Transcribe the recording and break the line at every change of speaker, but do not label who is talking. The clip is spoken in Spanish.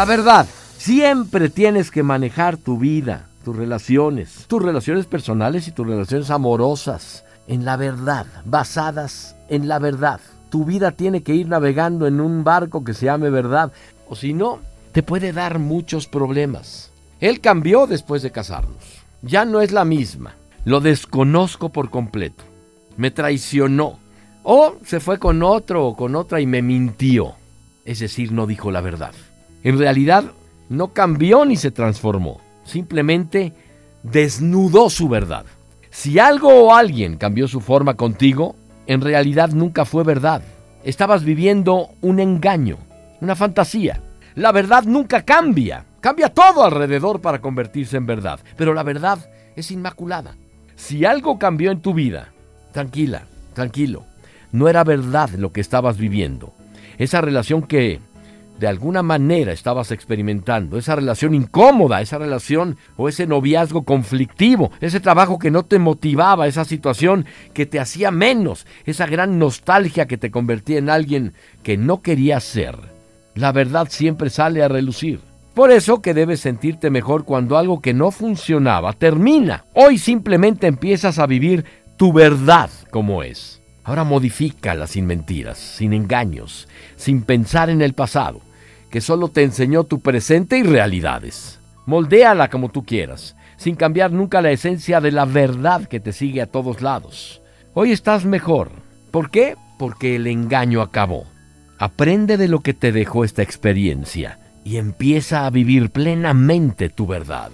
La verdad, siempre tienes que manejar tu vida, tus relaciones, tus relaciones personales y tus relaciones amorosas en la verdad, basadas en la verdad. Tu vida tiene que ir navegando en un barco que se llame verdad, o si no, te puede dar muchos problemas. Él cambió después de casarnos. Ya no es la misma. Lo desconozco por completo. Me traicionó. O se fue con otro o con otra y me mintió. Es decir, no dijo la verdad. En realidad, no cambió ni se transformó. Simplemente desnudó su verdad. Si algo o alguien cambió su forma contigo, en realidad nunca fue verdad. Estabas viviendo un engaño, una fantasía. La verdad nunca cambia. Cambia todo alrededor para convertirse en verdad. Pero la verdad es inmaculada. Si algo cambió en tu vida, tranquila, tranquilo. No era verdad lo que estabas viviendo. Esa relación que de alguna manera estabas experimentando, esa relación incómoda, esa relación o ese noviazgo conflictivo, ese trabajo que no te motivaba, esa situación que te hacía menos, esa gran nostalgia que te convertía en alguien que no querías ser. La verdad siempre sale a relucir. Por eso que debes sentirte mejor cuando algo que no funcionaba termina. Hoy simplemente empiezas a vivir tu verdad como es. Ahora modifícala sin mentiras, sin engaños, sin pensar en el pasado que solo te enseñó tu presente y realidades. Moldéala como tú quieras, sin cambiar nunca la esencia de la verdad que te sigue a todos lados. Hoy estás mejor. ¿Por qué? Porque el engaño acabó. Aprende de lo que te dejó esta experiencia y empieza a vivir plenamente tu verdad.